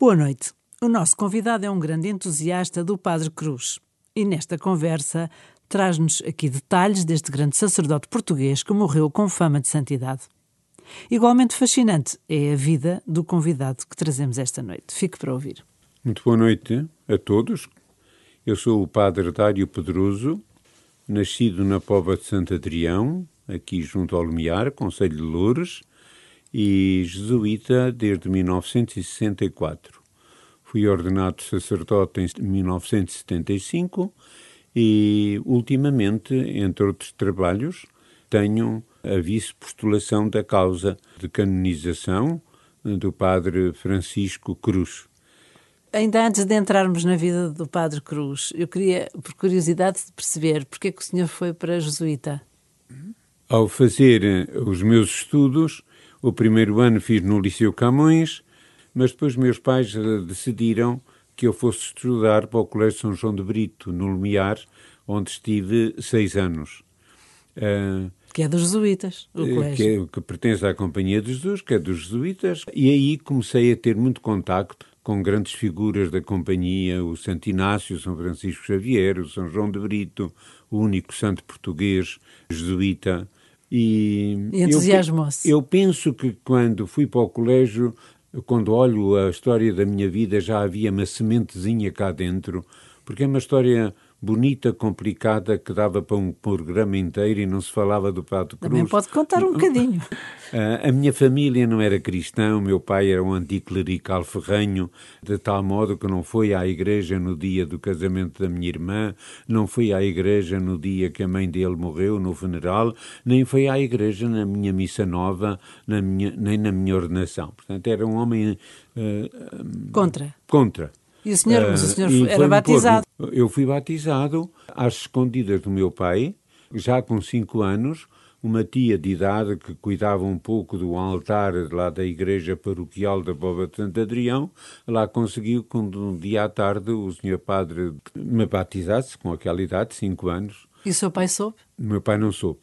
Boa noite. O nosso convidado é um grande entusiasta do Padre Cruz e nesta conversa traz-nos aqui detalhes deste grande sacerdote português que morreu com fama de santidade. Igualmente fascinante é a vida do convidado que trazemos esta noite. Fique para ouvir. Muito boa noite a todos. Eu sou o Padre Dário Pedroso, nascido na Pova de Santo Adrião, aqui junto ao Lumiar, Conselho de Loures, e jesuíta desde 1964. Fui ordenado sacerdote em 1975 e, ultimamente, entre outros trabalhos, tenho a vice-postulação da causa de canonização do Padre Francisco Cruz. Ainda antes de entrarmos na vida do Padre Cruz, eu queria, por curiosidade, perceber porque é que o senhor foi para a jesuíta. Ao fazer os meus estudos, o primeiro ano fiz no Liceu Camões, mas depois meus pais eh, decidiram que eu fosse estudar para o Colégio São João de Brito, no Lumiar, onde estive seis anos. Uh, que é dos jesuítas, o colégio. Que, é, que pertence à Companhia de Jesus, que é dos jesuítas. E aí comecei a ter muito contacto com grandes figuras da companhia, o Santo Inácio, o São Francisco Xavier, o São João de Brito, o único santo português jesuíta. E, e entusiasmou-se. Eu, eu penso que quando fui para o colégio, quando olho a história da minha vida, já havia uma sementezinha cá dentro, porque é uma história bonita, complicada, que dava para um programa inteiro e não se falava do Padre Cruz. Também pode contar um bocadinho. Ah, a minha família não era cristã, o meu pai era um anticlerical ferranho, de tal modo que não foi à igreja no dia do casamento da minha irmã, não foi à igreja no dia que a mãe dele morreu, no funeral, nem foi à igreja na minha missa nova, na minha, nem na minha ordenação. Portanto, era um homem... Uh, contra. Contra. E o senhor, mas o senhor uh, era batizado? Eu fui batizado às escondidas do meu pai, já com cinco anos, uma tia de idade que cuidava um pouco do altar lá da igreja paroquial da Bova de Santo Adrião, lá conseguiu que um dia à tarde o senhor padre me batizasse com aquela idade, cinco anos. E o seu pai soube? Meu pai não soube.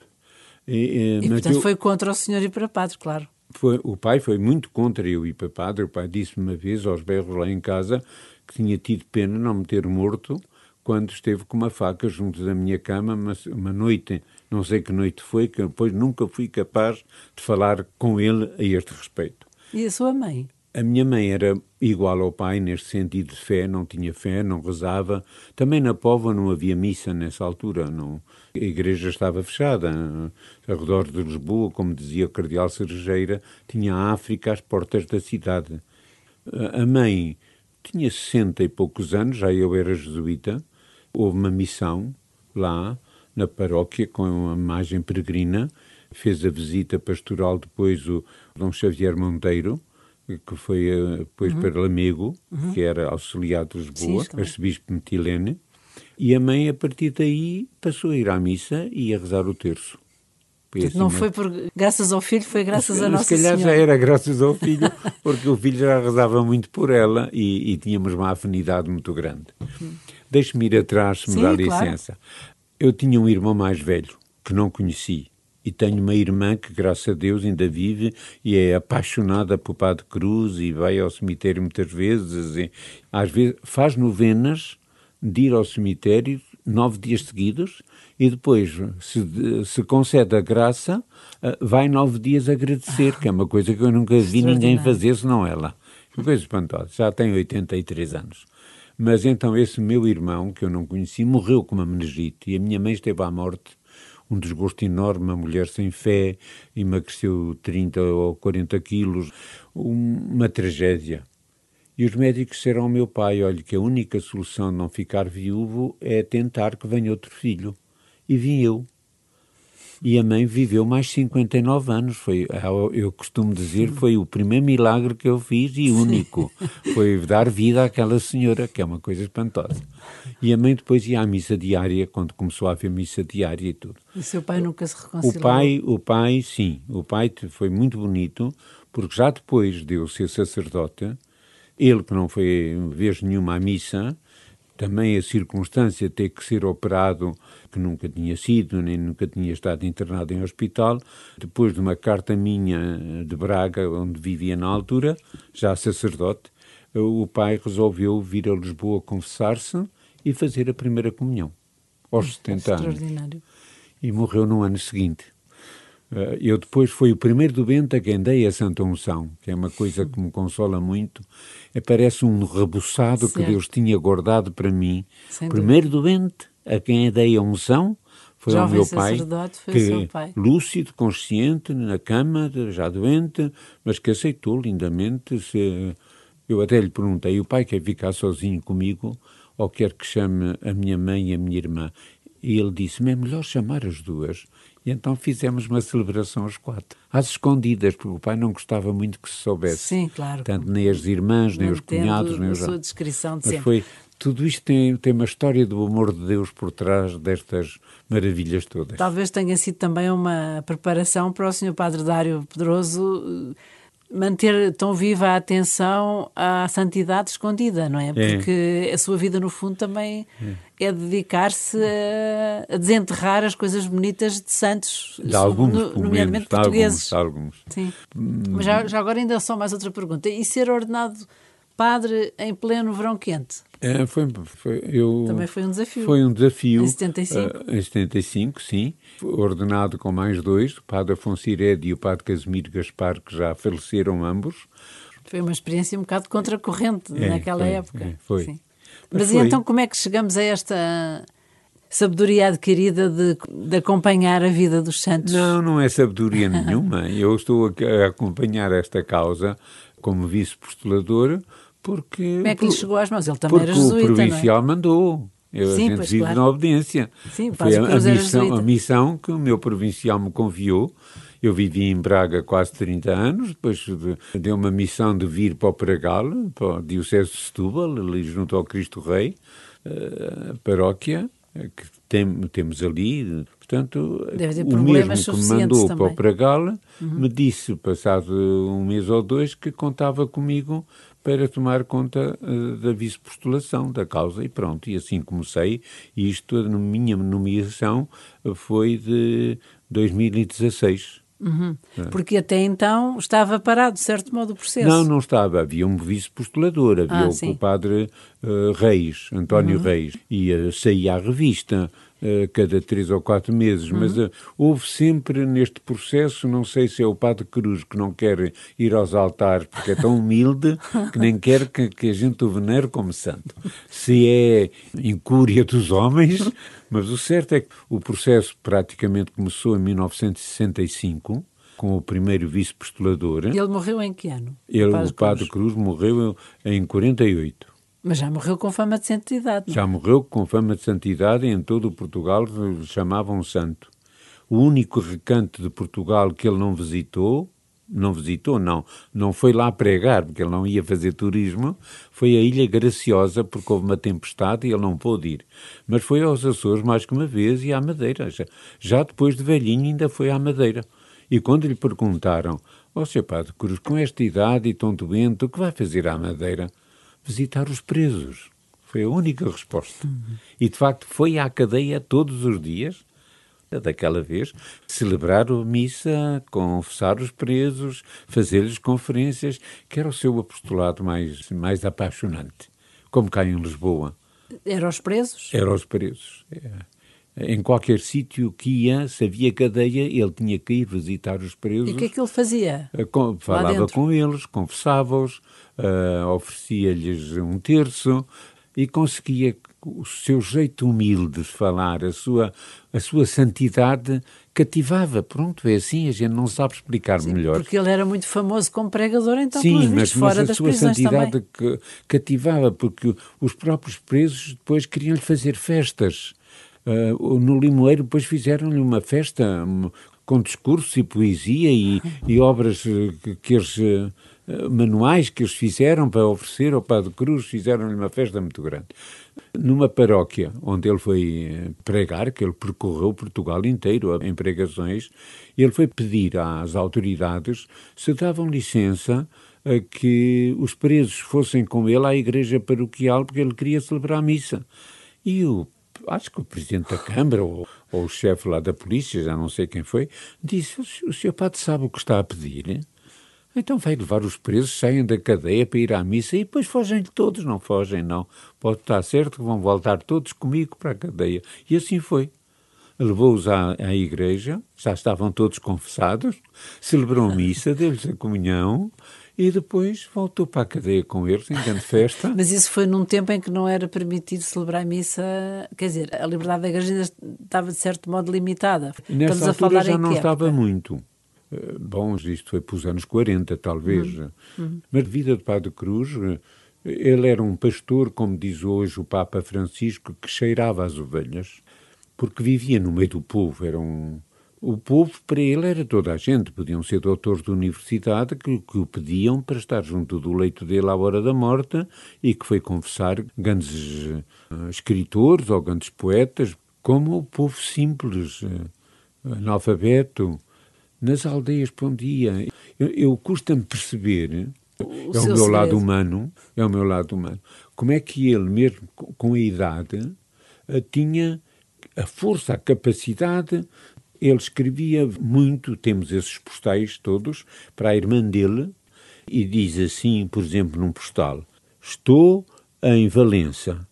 E, e portanto eu... foi contra o senhor ir para padre, claro. Foi, o pai foi muito contra eu ir para padre. O pai disse-me uma vez aos berros lá em casa que tinha tido pena não me ter morto quando esteve com uma faca junto da minha cama, mas uma noite, não sei que noite foi, que depois nunca fui capaz de falar com ele a este respeito. E a sua mãe? A minha mãe era igual ao pai neste sentido de fé, não tinha fé, não rezava. Também na Póvoa não havia missa nessa altura, não. A igreja estava fechada. Ao redor de Lisboa, como dizia o cardeal Cerejeira, tinha a África às portas da cidade. A mãe tinha sessenta e poucos anos, já eu era jesuíta, houve uma missão lá na paróquia com uma imagem peregrina, fez a visita pastoral depois o Dom Xavier Monteiro, que foi eh, depois uhum. para Lamego, uhum. que era auxiliar de Lisboa, arcebispo Metilene, e a mãe a partir daí passou a ir à missa e a rezar o terço. Assim, não foi por graças ao filho, foi graças a Nossa Se calhar Senhora. já era graças ao filho, porque o filho já rezava muito por ela e, e tínhamos uma afinidade muito grande. Uhum. Deixe-me ir atrás, se me Sim, dá licença. Claro. Eu tinha um irmão mais velho, que não conheci, e tenho uma irmã que, graças a Deus, ainda vive e é apaixonada por Padre Cruz e vai ao cemitério muitas vezes. E, às vezes faz novenas de ir ao cemitério nove dias seguidos e depois, se, se concede a graça, eh, vai nove dias agradecer, que é uma coisa que eu nunca vi ninguém fazer senão ela. Uma coisa espantosa. Já tem 83 anos. Mas então esse meu irmão, que eu não conheci, morreu com uma meningite e a minha mãe esteve à morte. Um desgosto enorme, uma mulher sem fé, emagreceu 30 ou 40 quilos, uma tragédia. E os médicos disseram ao meu pai: olha, que a única solução de não ficar viúvo é tentar que venha outro filho. E vim eu. E a mãe viveu mais 59 anos. Foi, eu costumo dizer, foi o primeiro milagre que eu fiz e único. Foi dar vida àquela senhora, que é uma coisa espantosa. E a mãe depois ia à missa diária, quando começou a haver missa diária e tudo. E seu pai nunca se reconciliou? O pai, o pai, sim. O pai foi muito bonito, porque já depois de eu ser sacerdote, ele que não foi vez nenhuma à missa, também a circunstância de ter que ser operado, que nunca tinha sido, nem nunca tinha estado internado em hospital, depois de uma carta minha de Braga, onde vivia na altura, já sacerdote, o pai resolveu vir a Lisboa confessar-se e fazer a primeira comunhão, aos 70 anos. E morreu no ano seguinte. Eh, eu depois fui o primeiro doente a quem dei a Santa Unção, que é uma coisa que me consola muito. É, parece um rebuçado que Deus tinha guardado para mim. Sem primeiro dúvida. doente a quem dei a unção foi Jovem ao meu pai, que pai. lúcido, consciente, na cama, já doente, mas que aceitou lindamente. Se... Eu até lhe perguntei, o pai quer ficar sozinho comigo ou quer que chame a minha mãe e a minha irmã? E ele disse-me, é melhor chamar as duas. E então fizemos uma celebração aos quatro, às escondidas, porque o pai não gostava muito que se soubesse. Sim, claro. Tanto nem as irmãs, nem os cunhados, nem os... a sua descrição de Mas sempre. foi, tudo isto tem, tem uma história do amor de Deus por trás destas maravilhas todas. Talvez tenha sido também uma preparação para o Sr. Padre Dário Pedroso manter tão viva a atenção à santidade escondida, não é? Porque é. a sua vida, no fundo, também é, é dedicar-se a, a, desenterrar as coisas bonitas de santos, de alguns, no, nomeadamente menos, portugueses. De alguns, de alguns. Sim. Hum. Mas já, já agora ainda só mais outra pergunta. E ser ordenado padre em pleno verão quente? É, foi, foi, eu, Também foi um desafio. Foi um desafio. Em 75? Uh, em 75, sim. Ordenado com mais dois, o padre Afonso Irede e o padre Casimiro Gaspar, que já faleceram ambos. Foi uma experiência um bocado contracorrente é, naquela foi, época. É, foi. Sim. Mas, Mas foi. então como é que chegamos a esta sabedoria adquirida de, de, acompanhar a vida dos santos? Não, não é sabedoria nenhuma. Eu estou a acompanhar esta causa como vice-postulador porque... Como é que lhe chegou às mãos? Ele também era jesuíta, o provincial é? mandou. Eu, Sim, a gente claro. na obediência. Sim, Foi a, a, missão, a missão que o meu provincial me confiou. Eu vivi em Braga quase 30 anos, depois de, deu uma missão de vir para o Pragal, para o Diocese de Setúbal, ali junto ao Cristo Rei, a paróquia que tem, temos ali. Portanto, o mesmo que me mandou também. para o Pragal uhum. me disse, passado um mês ou dois, que contava comigo para tomar conta uh, da vice-postulação da causa e pronto, e assim comecei, e isto, a minha nomeação foi de 2016. Uhum. É. Porque até então estava parado, de certo modo, o processo. Não, não estava. Havia um vice-postulador, havia ah, o, padre uh, Reis, António uhum. Reis, e uh, saía à revista cada três ou quatro meses, uhum. mas uh, houve sempre neste processo, não sei se é o Padre Cruz que não quer ir aos altares porque é tão humilde que nem quer que, que a gente o venere como santo. Se é incúria dos homens, mas o certo é que o processo praticamente começou em 1965 com o primeiro vice-postulador. Ele morreu em que ano? Ele, o Padre, o Padre Cruz. Cruz morreu em 48. Mas já morreu com fama de santidade. Não? Já morreu com fama de santidade e em todo o Portugal chamavam santo. O único recanto de Portugal que ele não visitou, não visitou, não, não foi lá pregar, porque ele não ia fazer turismo, foi a Ilha Graciosa, porque houve uma tempestade e ele não pôde ir. Mas foi aos Açores mais que uma vez e à Madeira. Já, já depois de velhinho ainda foi à Madeira. E quando lhe perguntaram, ó oh. Padre Cruz, com esta idade e tão doente, o que vai fazer à Madeira? Visitar os presos. Foi a única resposta. Uhum. E, de facto, foi à cadeia todos os dias, daquela vez, celebrar a missa, confessar os presos, fazer-lhes conferências, que era o seu apostolado mais, mais apaixonante. Como cá em Lisboa. Era os presos? Era os presos. É. Em qualquer sítio que ia, se havia cadeia, ele tinha que ir visitar os presos. E o que é que ele fazia? Eh, com, falava com eles, confessava-os, uh, oferecia-lhes um terço e conseguia o seu jeito humilde de falar, a sua, a sua santidade cativava. Pronto, é assim, a gente não sabe explicar Sim, melhor. Porque ele era muito famoso como pregador, então, Sim, pelos mas, fora mas das a sua santidade também. cativava, porque os próprios presos depois queriam-lhe fazer festas Uh, no Limoeiro depois fizeram-lhe uma festa com discurso e poesia e, e obras que, que eles, uh, manuais que eles fizeram para oferecer ao Padre Cruz, fizeram-lhe uma festa muito grande. Numa paróquia onde ele foi pregar, que ele percorreu Portugal inteiro em pregações, ele foi pedir às autoridades se davam licença a que os presos fossem com ele à igreja paroquial porque ele queria celebrar a missa. E o acho que o presidente da Câmara ou, ou o chefe lá da polícia, já não sei quem foi, disse: o senhor padre sabe o que está a pedir? Então vai levar os presos, saem da cadeia para ir à missa e depois fogem todos. Não fogem, não. Pode estar certo que vão voltar todos comigo para a cadeia. E assim foi. Levou-os à, à igreja, já estavam todos confessados, celebrou missa, deu-lhes a comunhão e depois voltou para a cadeia com eles, em grande festa. Mas isso foi num tempo em que não era permitido celebrar a missa, quer dizer, a liberdade da igreja estava de certo modo limitada. Nessa Estamos altura a falar já não estava muito. Eh, bom, isto foi para os anos 40, talvez. Uhum. Uhum. Mas a vida de Padre Cruz, eh, ele era um pastor, como diz hoje o Papa Francisco, que cheirava as ovelhas, porque vivia no meio do povo, era um, o povo, para ele, era toda a gente. Podiam ser doutores de universidade que, que, o pediam para estar junto do leito dele à hora da morte e que foi confessar grandes uh, escritores ou grandes poetas, como o povo simples, uh, analfabeto, nas aldeias para onde ia. Eu, eu custa-me perceber, o é o meu segredo. lado humano, é o meu lado humano, como é que ele, mesmo com a idade, uh, tinha a força, a capacidade ele escrevia muito, temos esses postais todos, para a irmã dele, e diz assim, por exemplo, num postal: Estou em Valença.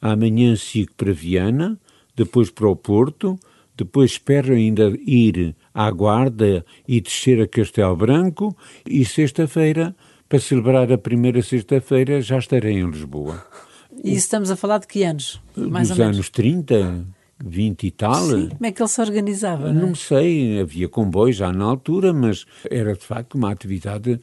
Amanhã sigo para Viana, depois para o Porto, depois espero ainda ir à Guarda e descer a Castelo Branco, e sexta-feira, para celebrar a primeira sexta-feira, já estarei em Lisboa. E estamos a falar de que anos? Mais Dos anos 30, 20 e tal. Sim, como é que ele se organizava? Não, não é? sei, havia comboios já na altura, mas era de facto uma atividade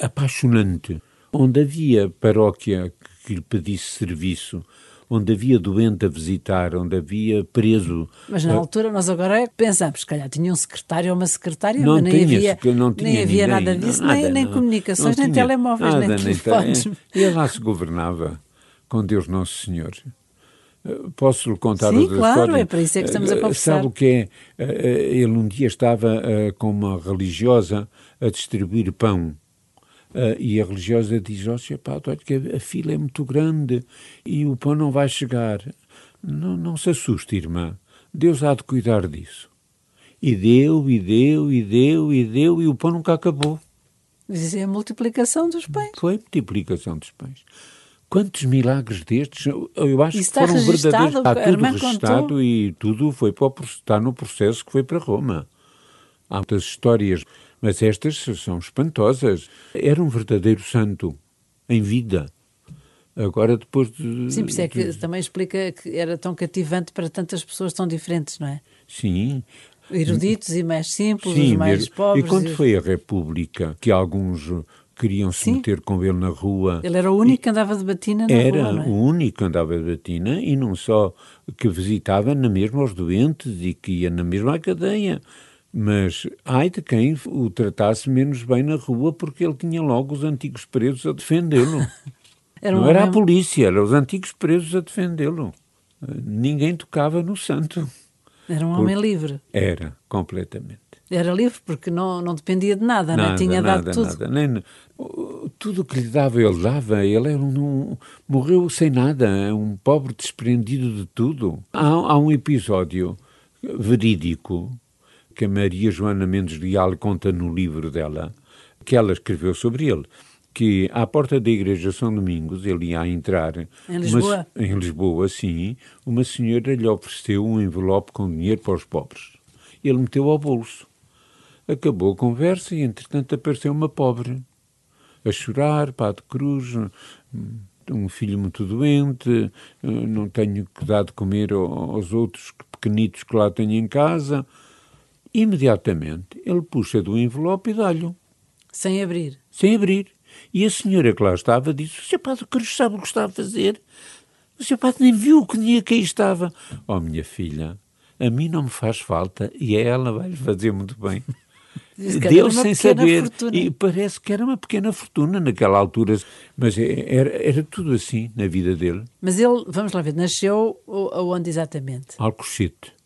apaixonante. Onde havia paróquia que lhe pedisse serviço, onde havia doente a visitar, onde havia preso. Mas na uh, altura nós agora pensamos, se calhar tinha um secretário ou uma secretária, não mas nem tinha, havia, não tinha nem havia ninguém, nada disso, nada, nem, nem comunicações, nem telemóveis, nada, nem telefones. E lá se governava com Deus Nosso Senhor. Posso lhe contar Sim, outra claro, história? é para isso é que estamos a eh, conversar. Sabe o que é? Eh, ele um dia estava eh, com uma religiosa a distribuir pão. e a religiosa diz, ó oh, Padre, olha que a fila é muito grande e o pão não vai chegar. Não, não se assuste, irmã. Deus há de cuidar disso. E deu, e deu, e deu, e deu, e o pão nunca acabou. Mas isso é a multiplicação dos pães. Foi a multiplicação dos pães. Quantos milagres destes? Eu acho que foram verdadeiros. Está tudo registado e tudo foi para o, está no processo que foi para Roma. Há muitas histórias, mas estas são espantosas. Era um verdadeiro santo, em vida. Agora, depois de. Sim, por isso é que também explica que era tão cativante para tantas pessoas tão diferentes, não é? Sim. Eruditos e mais simples, Sim, os mais pobres. E quando e... foi a República, que alguns queriam se meter com ele na rua. Ele era o único que andava de batina na era rua, Era é? o único que andava de batina e não só que visitava na mesma os doentes e que ia na mesma cadeia. Mas ai de quem o tratasse menos bem na rua porque ele tinha logo os antigos presos a defendê-lo. um não era a polícia, eram os antigos presos a defendê-lo. Ninguém tocava no santo. Era um homem livre. Era, completamente. Era livre porque não, não dependia de nada, nada não tinha nada, dado tudo. Nada. Nem, tudo o que lhe dava, ele dava. Ele era um, um, morreu sem nada, um pobre desprendido de tudo. Há, há um episódio verídico que a Maria Joana Mendes Leal conta no livro dela, que ela escreveu sobre ele que à porta da igreja São Domingos, ele ia entrar... Em Lisboa? Uma, em Lisboa, sim. Uma senhora lhe ofereceu um envelope com dinheiro para os pobres. Ele meteu ao bolso. Acabou a conversa e, entretanto, apareceu uma pobre a chorar, Padre Cruz, um filho muito doente, não tenho que dar de comer aos outros pequenitos que lá tenho em casa. Imediatamente ele puxa do envelope e dá-lhe. Sem abrir? Sem abrir. E a senhora que lá estava disse: O Sr. Padre Cruz sabe o que está a fazer? O seu padre nem viu o que dia que aí estava. Oh, minha filha, a mim não me faz falta e a ela vai lhe fazer muito bem. Deu sem saber. Fortuna. E parece que era uma pequena fortuna naquela altura. Mas é, era, era tudo assim na vida dele. Mas ele, vamos lá ver, nasceu onde exatamente? Alcochete.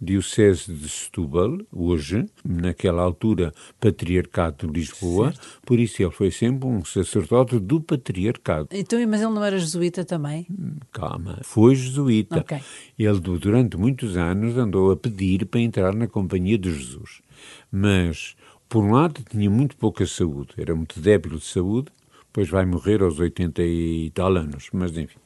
Diocese de Setúbal, hoje, naquela altura, Patriarcado de Lisboa, certo. por isso ele foi sempre um sacerdote do Patriarcado. Então, mas ele não era jesuíta também? Calma, foi jesuíta. Okay. Ele, durante muitos anos, andou a pedir para entrar na Companhia de Jesus. Mas, por um lado, tinha muito pouca saúde, era muito débil de saúde, depois vai morrer aos 80 e tal anos, mas enfim.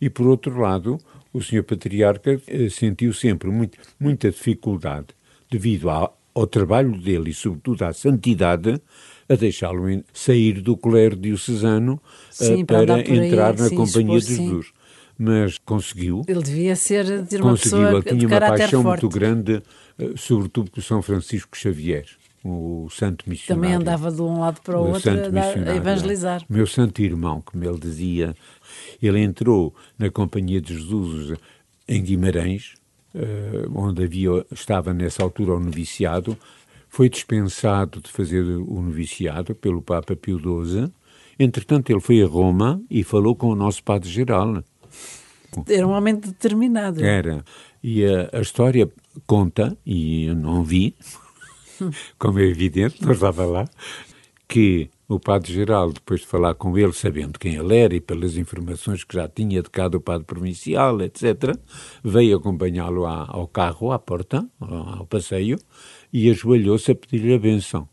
E, por outro lado, o senhor patriarca eh, sentiu sempre muito, muita dificuldade, devido ao, ao trabalho dele e, sobretudo, à santidade, a deixá-lo sair do clero diocesano eh, sim, para, para entrar na sim, Companhia de Jesus. Sim. Mas conseguiu. Ele devia ser de uma conseguiu. pessoa Ele tinha uma paixão forte. muito grande, eh, sobretudo por São Francisco Xavier o santo missionário. Também andava de um lado para o, o outro a, a evangelizar. Meu santo irmão, como ele dizia, ele entrou na Companhia de Jesus em Guimarães, uh, onde havia, estava nessa altura o noviciado, foi dispensado de fazer o noviciado pelo Papa Pio XII. Entretanto, ele foi a Roma e falou com o nosso Padre-Geral. Era um homem determinado. Era. E a, a história conta, e eu não vi, como é evidente, não estava lá, que o Padre-Geral, depois de falar com ele, sabendo quem ele era e pelas informações que já tinha de cá do Padre Provincial, etc., veio acompanhá-lo ao carro, à porta, ao passeio, e ajoelhou-se a pedir-lhe a benção.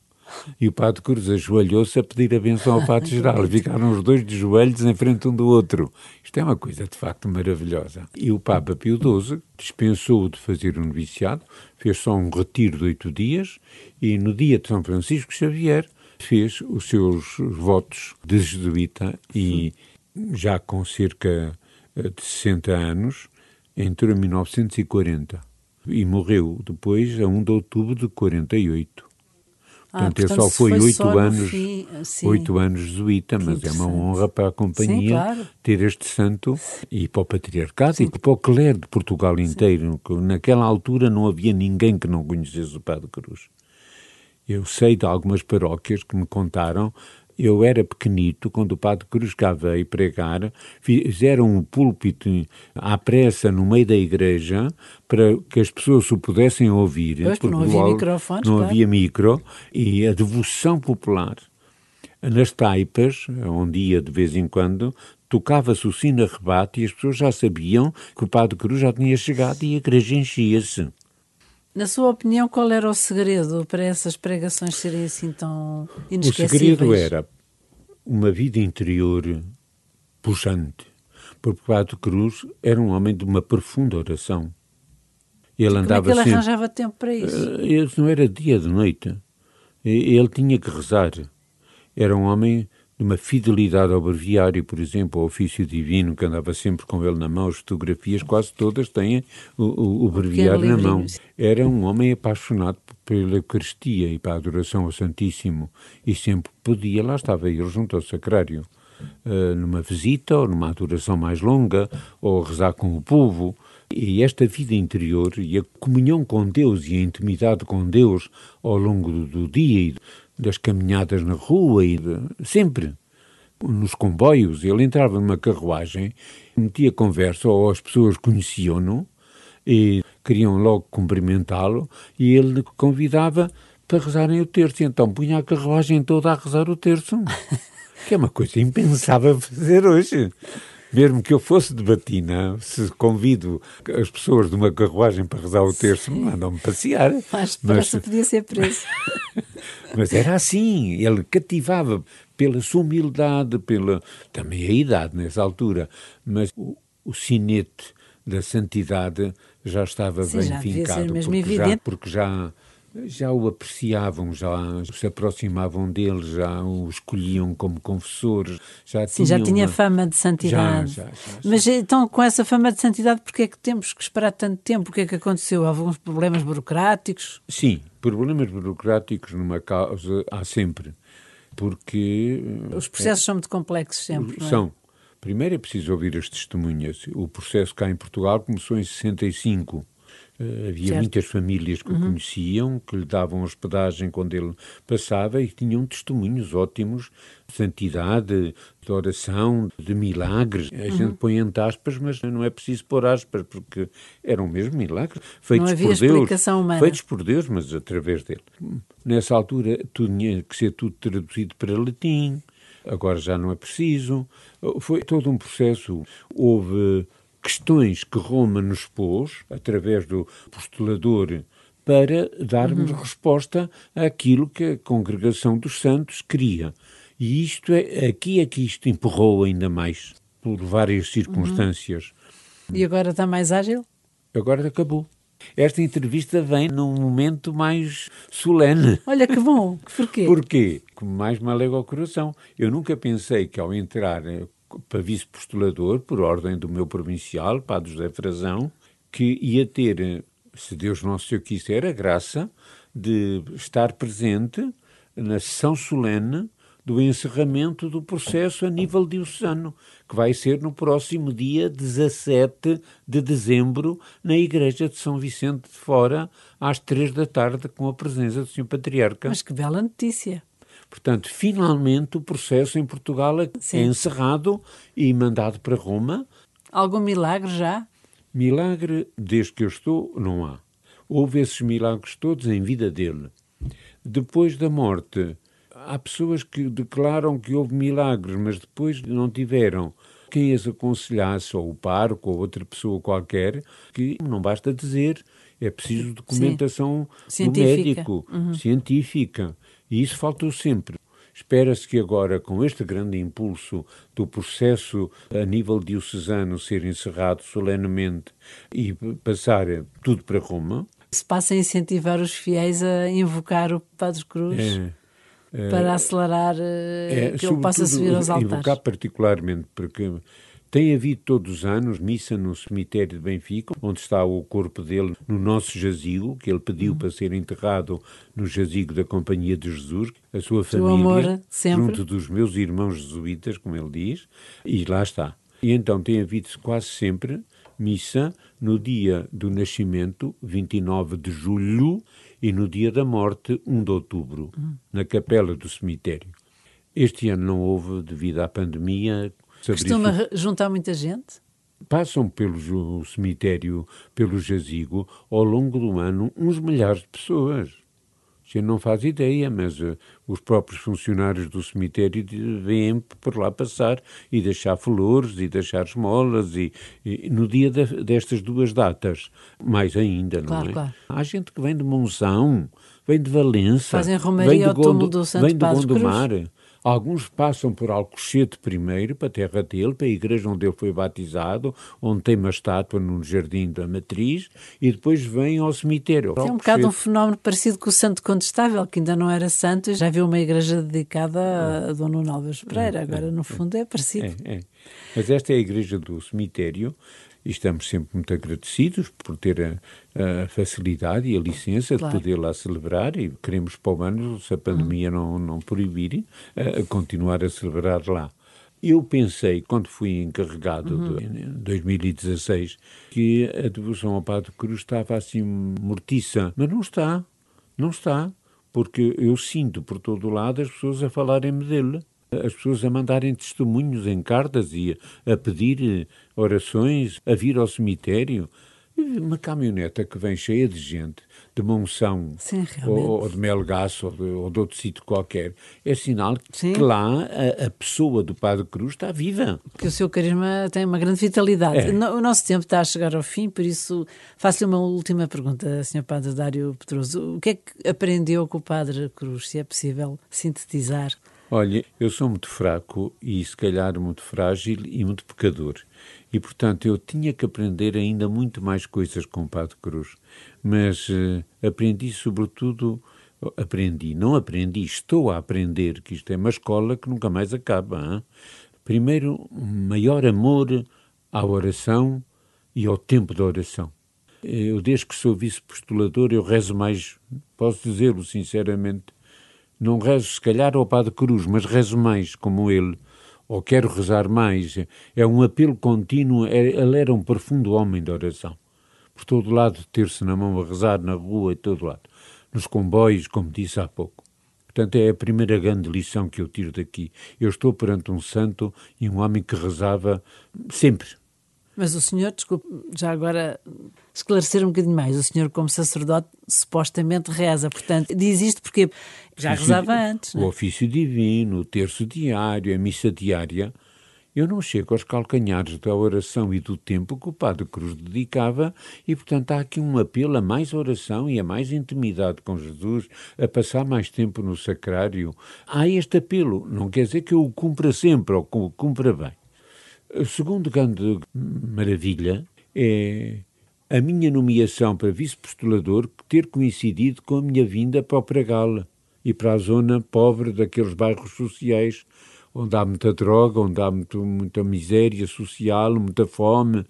E o Padre Cruz ajoelhou-se a pedir a benção ao Padre Geral. Ficaram os dois de joelhos em frente um do outro. Isto é uma coisa de facto maravilhosa. E o Papa Pio XII dispensou de fazer um noviciado, fez só um retiro de oito dias e no dia de São Francisco Xavier fez os seus votos de jesuíta e já com cerca eh, de 60 anos, entrou em 1940 e morreu depois a 1 de outubro de 48. Ah, portanto, ele só foi oito anos, oito anos jesuíta, mas é uma honra para a companhia sim, claro. ter este santo e para o patriarcado sim. e para o clero de Portugal inteiro. Naquela altura não havia ninguém que não conhecesse o Padre Cruz. Eu sei de algumas paróquias que me contaram. Eu era pequenito quando o Padre Cruz cá veio pregar, fizeram um púlpito à pressa no meio da igreja para que as pessoas o pudessem ouvir. Pois, porque não havia microfones. Não claro. havia micro. E a devoção popular. Nas taipas, onde ia de vez em quando, tocava-se o sino a rebate e as pessoas já sabiam que o Padre Cruz já tinha chegado e a igreja enchia-se. Na sua opinião, qual era o segredo para essas pregações serem assim tão inesquecíveis? O segredo era uma vida interior puxante. Porque o Padre Cruz era um homem de uma profunda oração. Ele Como andava é que ele sempre... arranjava tempo para isso? Eh, ele não era dia de noite. Ele tinha que rezar. Era um homem de uma fidelidade ao breviário, por exemplo, ao ofício divino, que andava sempre com ele na mão, as fotografias quase todas têm o, o, o breviário na mão. Era um homem apaixonado pela Eucaristia e para a adoração ao Santíssimo, e sempre podia, lá estava ele junto ao sacrário, uh, numa visita ou numa adoração mais longa, ou rezar com o povo. E esta vida interior e a comunhão com Deus e a intimidade com Deus ao longo do, do dia e das caminhadas na rua e de, sempre nos comboios. Ele entrava numa carruagem, metia conversa, ou as pessoas conheciam-no e queriam logo cumprimentá-lo, e ele convidava para rezarem o terço. Então punha a carruagem toda a rezar o terço, que é uma coisa impensável fazer hoje. Mesmo que eu fosse de batina, se convido as pessoas de uma carruagem para rezar o terço, mandam-me passear. Mas, mas podia ser preso. mas era assim, ele cativava pela sua humildade, pela também a idade nessa altura, mas o, o sinete da santidade já estava Sim, bem já fincado, porque já, porque já já o apreciavam, já se aproximavam dele, já o escolhiam como confessor, já Sim, já tinha uma... fama de santidade. Já, já, já, Mas então, com essa fama de santidade, porquê é que temos que esperar tanto tempo? O que é que aconteceu? Alguns problemas burocráticos? Sim, problemas burocráticos numa causa há sempre, porque... Os processos é, são muito complexos sempre, São, Primeiro é preciso ouvir as testemunhas. O processo cá em Portugal começou em 65. Uh, havia certo. muitas famílias que uhum. o conheciam, que lhe davam hospedagem quando ele passava e tinham testemunhos ótimos de santidade, de oração, de milagres. A uhum. gente põe entre aspas, mas não é preciso pôr aspas, porque eram mesmo milagres feitos não havia por Deus. Explicação humana. Feitos por Deus, mas através dele. Nessa altura, tudo tinha que ser tudo traduzido para latim, agora já não é preciso. Foi todo um processo. Houve questões que Roma nos pôs, através do postulador, para darmos uhum. resposta àquilo que a congregação dos santos queria. E isto é, aqui é que isto empurrou ainda mais, por várias circunstâncias. Uhum. E agora está mais ágil? Agora acabou. Esta entrevista vem num momento mais solene. Olha que bom. Porquê? Porquê? Como mais me alega ao coração. Eu nunca pensei que ao entrar para vice-postulador, por ordem do meu provincial, Padre José Frazão, que ia ter, se Deus Nosso Senhor quiser, a graça de estar presente na sessão solene do encerramento do processo a nível diocesano, que vai ser no próximo dia 17 de dezembro, na Igreja de São Vicente de Fora, às três da tarde, com a presença do Sr. Patriarca. Mas que bela notícia! Portanto, finalmente o processo em Portugal é Sim. encerrado e mandado para Roma. Algum milagre já? Milagre, desde que eu estou, não há. Houve esses milagres todos em vida dele. Depois da morte, há pessoas que declaram que houve milagres, mas depois não tiveram quem as aconselhasse, ou o parco, ou outra pessoa qualquer, que não basta dizer, é preciso documentação Sim. do médico, uhum. científica. E isso faltou sempre. Espera-se que agora, com este grande impulso do processo a nível diocesano ser encerrado solenemente e passar tudo para Roma. Se passa a incentivar os fiéis a invocar o Padre Cruz. É para acelerar é, que ele possa subir aos altares. Invocar particularmente, porque tem havido todos os anos missa no cemitério de Benfica, onde está o corpo dele no nosso jazigo, que ele pediu uhum. para ser enterrado no jazigo da Companhia de Jesus, a sua família, amor, junto dos meus irmãos jesuítas, como ele diz, e lá está. E então tem havido quase sempre missa no dia do nascimento, 29 de julho, e no dia da morte, 1 de outubro, hum. na capela do cemitério. Este ano não houve devido à pandemia. Costuma juntar muita gente? Passam pelo cemitério, pelo jazigo, ao longo do ano, uns milhares de pessoas. Você não faz ideia, mas uh, os próprios funcionários do cemitério vêm por lá passar e deixar flores e deixar esmolas e, e no dia de, destas duas datas, mais ainda, claro, não é? Claro. Há gente que vem de Monção, vem de Valença, Fazem romaria vem de, Gondo, do Santo vem de Gondomar. Cruz. Alguns passam por Alcochete primeiro, para a terra dele, para a igreja onde ele foi batizado, onde tem uma estátua no jardim da Matriz, e depois vêm ao cemitério. É um bocado um fenómeno parecido com o Santo Condestável, que ainda não era santo, e já viu uma igreja dedicada a Dom Nuno Alves Pereira. Agora, no fundo, é parecido. É, é. Mas esta é a igreja do cemitério, e estamos sempre muito agradecidos por ter a, a facilidade e a licença claro. de poder lá celebrar e queremos para o ano, se a pandemia uhum. não, não proibir, a, a continuar a celebrar lá. Eu pensei, quando fui encarregado uhum. de, em 2016, que a devoção ao Padre Cruz estava assim mortiça, mas não está, não está, porque eu sinto por todo o lado as pessoas a falarem-me dele as pessoas a mandarem testemunhos em cartas e a, pedir orações, a vir ao cemitério. Uma caminhoneta que vem cheia de gente, de Monção, Sim, ou, ou, de Melgaço, ou de, ou de outro sítio qualquer, é sinal Sim. que lá a, a, pessoa do Padre Cruz está viva. Que o seu carisma tem uma grande vitalidade. É. O nosso tempo está a chegar ao fim, por isso faço-lhe uma última pergunta, Sr. Padre Dário Pedroso. O que é que aprendeu com o Padre Cruz, se é possível sintetizar? Olha, eu sou muito fraco e se calhar muito frágil e muito pecador. E, portanto, eu tinha que aprender ainda muito mais coisas com o Padre Cruz. Mas uh, aprendi, sobretudo, aprendi, não aprendi, estou a aprender que isto é uma escola que nunca mais acaba. Hein? Primeiro, maior amor à oração e ao tempo da oração. Eu, desde que sou vice-postulador, eu rezo mais, posso dizê-lo sinceramente, não rezo, se calhar, ao Padre Cruz, mas rezo mais como ele. Ou quero rezar mais. É um apelo contínuo. É, ele era um profundo homem de oração. Por todo lado, ter-se na mão a rezar, na rua, e todo lado. Nos comboios, como disse há pouco. Portanto, é a primeira grande lição que eu tiro daqui. Eu estou perante um santo e um homem que rezava sempre. Mas o senhor, desculpe, já agora esclarecer um bocadinho mais. O senhor, como sacerdote, supostamente reza. Portanto, diz isto porque já rezava antes. O não? É? ofício divino, o terço diário, a missa diária eu não chego aos calcanhares da oração e do tempo que o Padre Cruz dedicava, e portanto há aqui um apelo a mais oração e a mais intimidade com Jesus, a passar mais tempo no sacrário. Há este apelo, não quer dizer que eu o cumpra sempre ou que o cumpra bem. A segunda grande maravilha é a minha nomeação para vice-postulador ter coincidido com a minha vinda para o Pragal e para a zona pobre daqueles bairros sociais onde há muita droga, onde há muito, muita miséria social, muita fome.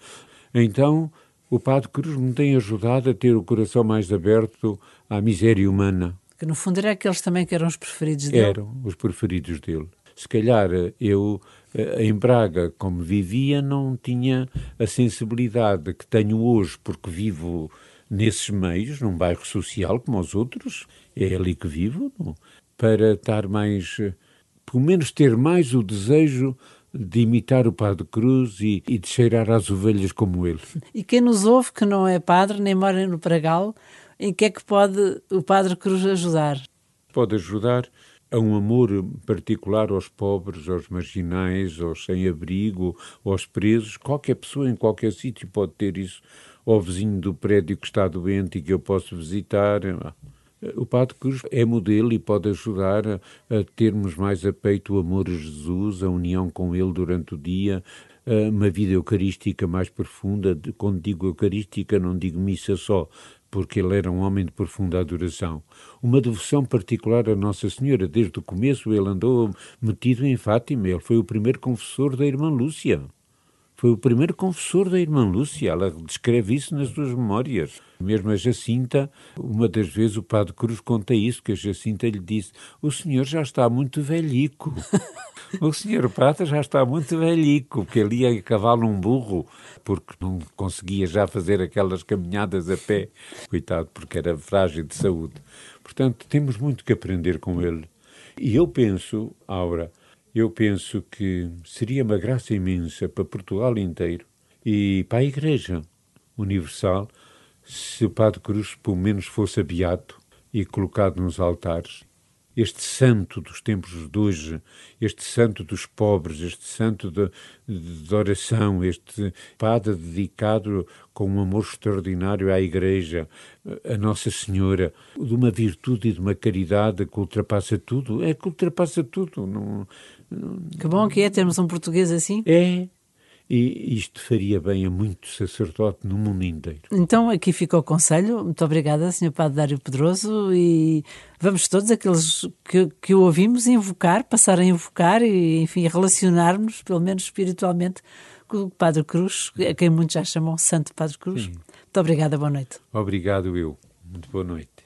Então, o Padre Cruz me tem ajudado a ter o coração mais aberto à miséria humana. Que no fundo eram aqueles também que eram os preferidos dele. Eram os preferidos dele. Se calhar eu, eh, em Braga, como vivia, não tinha a sensibilidade que tenho hoje, porque vivo nesses meios, num bairro social como os outros, é ali que vivo, não? para estar mais pelo menos ter mais o desejo de imitar o Padre Cruz e, e, de cheirar às ovelhas como ele. E quem nos ouve, que não é padre, nem mora no Pragal, em que é que pode o Padre Cruz ajudar? Pode ajudar a um amor particular aos pobres, aos marginais, aos sem-abrigo, aos presos. Qualquer pessoa em qualquer sítio pode ter isso. Ao vizinho do prédio que está doente e que eu posso visitar. O Padre Cruz é modelo e pode ajudar a, termos mais a peito o amor a Jesus, a união com Ele durante o dia, uma vida eucarística mais profunda. Quando digo eucarística, não digo missa só, porque ele era um homem de profunda adoração. Uma devoção particular a Nossa Senhora. Desde o começo ele andou metido em Fátima. Ele foi o primeiro confessor da irmã Lúcia. Foi o primeiro confessor da irmã Lúcia, ela descreve isso nas suas memórias. Mesmo a Jacinta, uma das vezes o Padre Cruz conta isso, que a Jacinta lhe disse, o senhor já está muito velhico. o senhor Prata já está muito velhico, porque ele ia a cavalo um burro, porque não conseguia já fazer aquelas caminhadas a pé. Coitado, porque era frágil de saúde. Portanto, temos muito que aprender com ele. E eu penso, Aura, eu penso que seria uma graça imensa para Portugal inteiro e para a Igreja Universal se o Padre Cruz, pelo menos, fosse abeato e colocado nos altares. Este santo dos tempos de hoje, este santo dos pobres, este santo de oração, este padre dedicado com um amor extraordinário à Igreja, a Nossa Senhora, de uma virtude e de uma caridade que ultrapassa tudo. É que ultrapassa tudo. Não, que bom que é termos um português assim. É. E isto faria bem a muito sacerdote no mundo inteiro. Então aqui fica o conselho. Muito obrigada, Sr. Padre Dário Pedroso. E vamos todos, aqueles que, que o ouvimos, invocar, passar a invocar e, enfim, relacionarmos, pelo menos espiritualmente, com o Padre Cruz, a quem muitos já chamam Santo Padre Cruz. Sim. Muito obrigada, boa noite. Obrigado eu. Muito boa noite.